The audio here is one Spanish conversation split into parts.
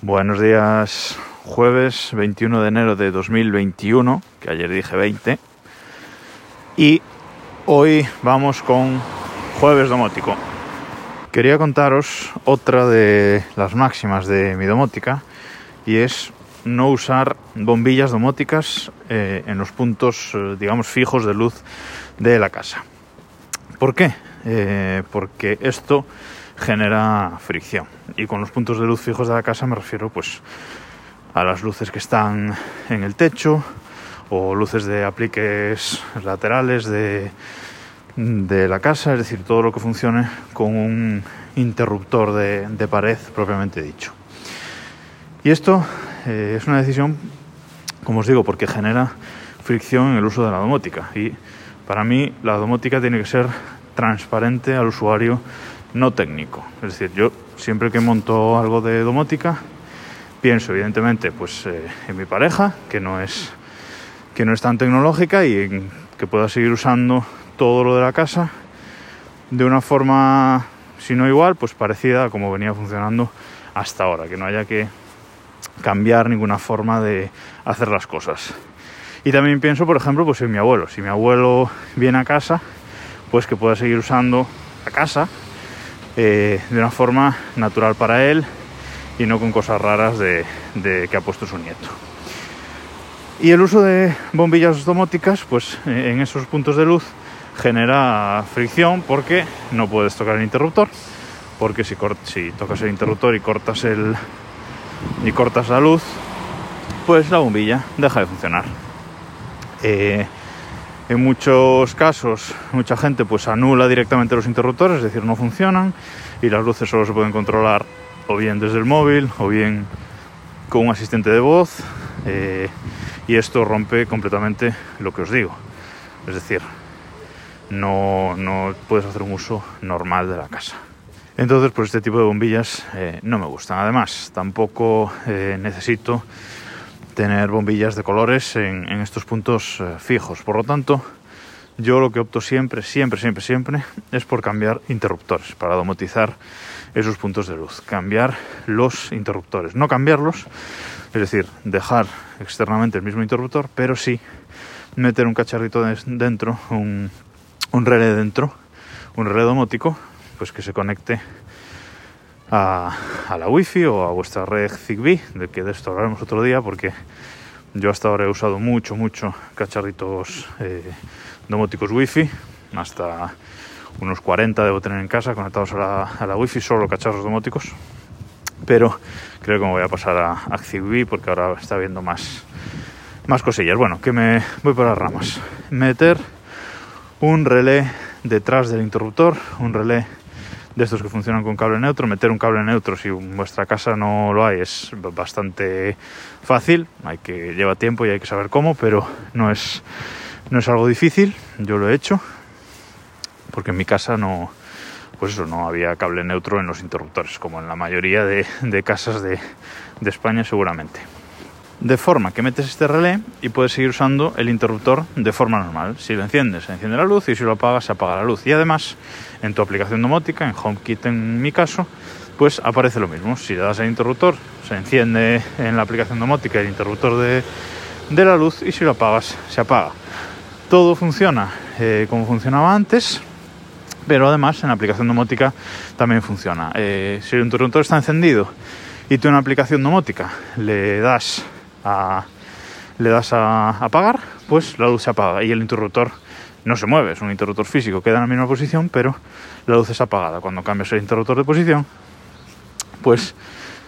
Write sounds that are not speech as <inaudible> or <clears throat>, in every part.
Buenos días, jueves 21 de enero de 2021, que ayer dije 20. Y hoy vamos con jueves domótico. Quería contaros otra de las máximas de mi domótica y es no usar bombillas domóticas eh, en los puntos, eh, digamos, fijos de luz de la casa. ¿Por qué? Eh, porque esto genera fricción. Y con los puntos de luz fijos de la casa me refiero pues a las luces que están en el techo o luces de apliques laterales de, de la casa, es decir, todo lo que funcione con un interruptor de, de pared propiamente dicho. Y esto eh, es una decisión, como os digo, porque genera fricción en el uso de la domótica. Y para mí la domótica tiene que ser transparente al usuario no técnico. Es decir, yo siempre que monto algo de domótica, pienso evidentemente pues eh, en mi pareja, que no es que no es tan tecnológica y que pueda seguir usando todo lo de la casa de una forma, si no igual, pues parecida a como venía funcionando hasta ahora, que no haya que cambiar ninguna forma de hacer las cosas. Y también pienso, por ejemplo, pues en mi abuelo. Si mi abuelo viene a casa, pues que pueda seguir usando la casa eh, de una forma natural para él y no con cosas raras de, que ha puesto su nieto. Y el uso de bombillas domóticas, pues eh, en esos puntos de luz genera fricción porque no puedes tocar el interruptor, porque si, si tocas el interruptor y cortas el y cortas la luz, pues la bombilla deja de funcionar. Eh, en muchos casos, mucha gente pues anula directamente los interruptores, es decir, no funcionan y las luces solo se pueden controlar o bien desde el móvil o bien con un asistente de voz eh, y esto rompe completamente lo que os digo. Es decir, no, no puedes hacer un uso normal de la casa. Entonces, pues este tipo de bombillas eh, no me gustan. Además, tampoco eh, necesito tener bombillas de colores en, estos puntos eh, fijos. Por lo tanto, yo lo que opto siempre, siempre, siempre, siempre es por cambiar interruptores para domotizar esos puntos de luz. Cambiar los interruptores. No cambiarlos, es decir, dejar externamente el mismo interruptor, pero sí meter un cacharrito dentro, un, un relé dentro, un relé domótico, pues que se conecte a, la wifi o a vuestra red Zigbee, de que de esto hablaremos otro día porque yo hasta ahora he usado mucho, mucho cacharritos eh, domóticos wifi, hasta unos 40 debo tener en casa conectados a la, a la wifi, solo cacharros domóticos, pero creo que me voy a pasar a, a Zigbee porque ahora está viendo más, más cosillas. Bueno, que me voy por las ramas. Meter un relé detrás del interruptor, un relé de estos que funcionan con cable neutro. Meter un cable neutro si en vuestra casa no lo hay es bastante fácil. Hay que lleva tiempo y hay que saber cómo, pero no es no es algo difícil. Yo lo he hecho porque en mi casa no pues eso, no había cable neutro en los interruptores, como en la mayoría de, casas de España seguramente de forma que metes este relé y puedes seguir usando el interruptor de forma normal. Si lo enciendes, se enciende la luz y si lo apagas, se apaga la luz. Y además, en tu aplicación domótica, en HomeKit en mi caso, pues aparece lo mismo. Si le das al interruptor, se enciende en la aplicación domótica el interruptor de, la luz y si lo apagas, se apaga. Todo funciona eh, como funcionaba antes, pero además en la aplicación domótica también funciona. Eh, si el interruptor está encendido y tú en la aplicación domótica le das le das a apagar, pues la luz se apaga y el interruptor no se mueve, es un interruptor físico, queda en la misma posición, pero la luz es apagada. Cuando cambias el interruptor de posición, pues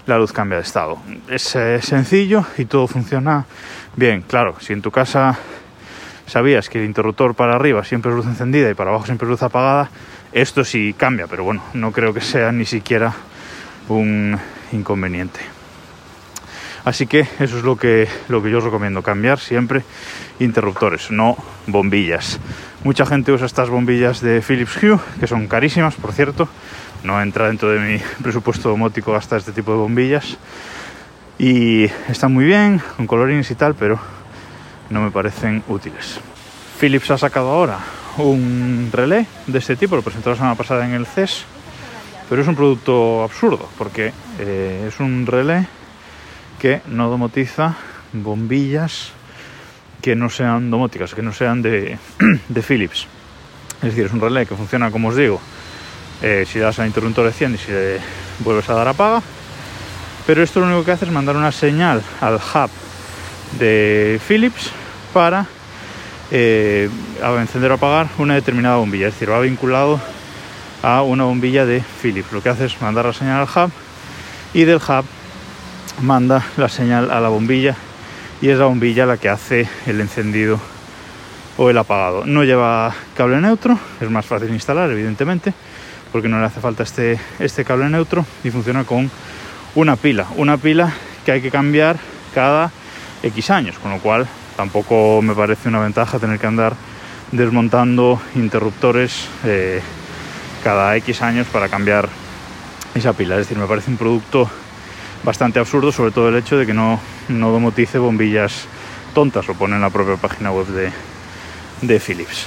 la luz cambia de estado. Es sencillo y todo funciona bien. Claro, si en tu casa sabías que el interruptor para arriba siempre es luz encendida y para abajo siempre es luz apagada, esto sí cambia, pero bueno, no creo que sea ni siquiera un inconveniente. Así que eso es lo que, lo que yo os recomiendo, cambiar siempre interruptores, no bombillas. Mucha gente usa estas bombillas de Philips Hue, que son carísimas, por cierto. No entra dentro de mi <laughs> presupuesto domótico gastar este tipo de bombillas. Y están muy bien, con colorines y tal, pero no me parecen útiles. Philips ha sacado ahora un relé de este tipo, lo presentó la semana pasada en el CES, pero es un producto absurdo, porque eh, es un relé que no domotiza bombillas que no sean domóticas, que no sean <clears throat> de, Philips. Es decir, es un relé que funciona como os digo, eh, si das al interruptor de 100 y si le vuelves a dar apaga. Pero esto lo único que hace es mandar una señal al hub de Philips para eh, encender o apagar una determinada bombilla. Es decir, va vinculado a una bombilla de Philips. Lo que hace es mandar la señal al hub y del hub manda la señal a la bombilla y es la bombilla la que hace el encendido o el apagado. No lleva cable neutro, es más fácil instalar evidentemente porque no le hace falta este, este cable neutro y funciona con una pila, una pila que hay que cambiar cada X años, con lo cual tampoco me parece una ventaja tener que andar desmontando interruptores eh, cada X años para cambiar esa pila. Es decir, me parece un producto bastante absurdo, sobre todo el hecho de que no, no domotice bombillas tontas, lo pone en la propia página web de, de Philips.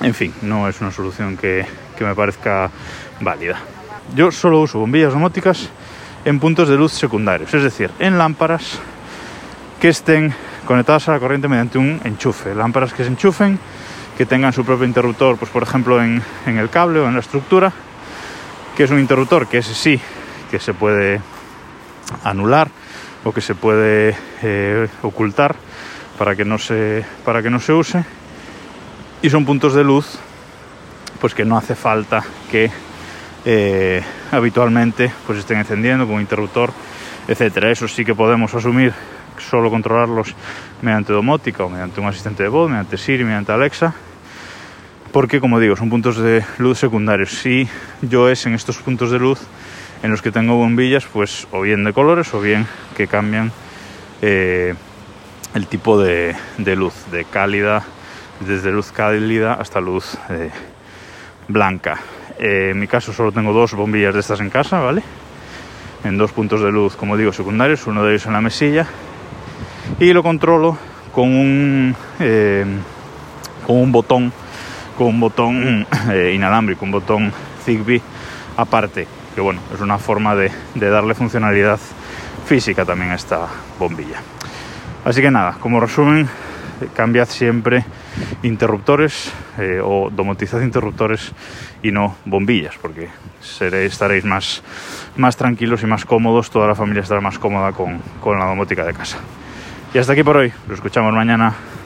En fin, no es una solución que, que me parezca válida. Yo solo uso bombillas domóticas en puntos de luz secundarios, es decir, en lámparas que estén conectadas a la corriente mediante un enchufe, lámparas que se enchufen, que tengan su propio interruptor, pues por ejemplo en, en el cable o en la estructura, que es un interruptor que ese sí que se puede anular o que se puede eh, ocultar para que no se para que no se use. Y son puntos de luz pues que no hace falta que eh, habitualmente pues estén encendiendo con interruptor etcétera. Eso sí que podemos asumir solo controlarlos mediante domótica o mediante un asistente de voz mediante Siri mediante Alexa porque como digo son puntos de luz secundarios. Si yo es en estos puntos de luz en los que tengo bombillas, pues o bien de colores o bien que cambian eh, el tipo de, luz, de cálida, desde luz cálida hasta luz eh, blanca. Eh, en mi caso solo tengo dos bombillas de estas en casa, ¿vale? En dos puntos de luz, como digo, secundarios, uno de ellos en la mesilla y lo controlo con un, con un botón, con un botón <clears throat> inalámbrico, un botón Zigbee aparte que bueno, es una forma de, darle funcionalidad física también a esta bombilla. Así que nada, como resumen, cambiad siempre interruptores eh, o domotizad interruptores y no bombillas, porque estaréis más, más tranquilos y más cómodos, toda la familia estará más cómoda con, con la domótica de casa. Y hasta aquí por hoy, lo escuchamos mañana.